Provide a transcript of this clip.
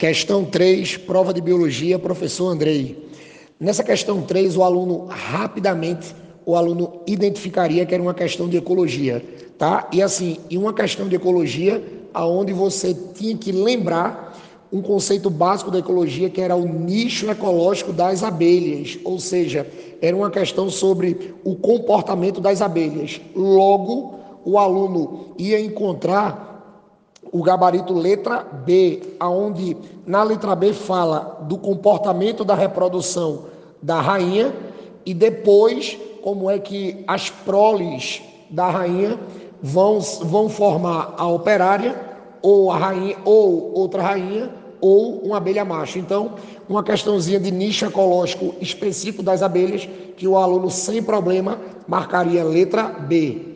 Questão 3, prova de biologia, professor Andrei. Nessa questão 3, o aluno rapidamente, o aluno identificaria que era uma questão de ecologia, tá? E assim, em uma questão de ecologia, aonde você tinha que lembrar um conceito básico da ecologia que era o nicho ecológico das abelhas, ou seja, era uma questão sobre o comportamento das abelhas. Logo, o aluno ia encontrar o gabarito letra B, aonde na letra B fala do comportamento da reprodução da rainha e depois como é que as proles da rainha vão, vão formar a operária ou a rainha ou outra rainha ou uma abelha macho. Então, uma questãozinha de nicho ecológico específico das abelhas que o aluno sem problema marcaria letra B.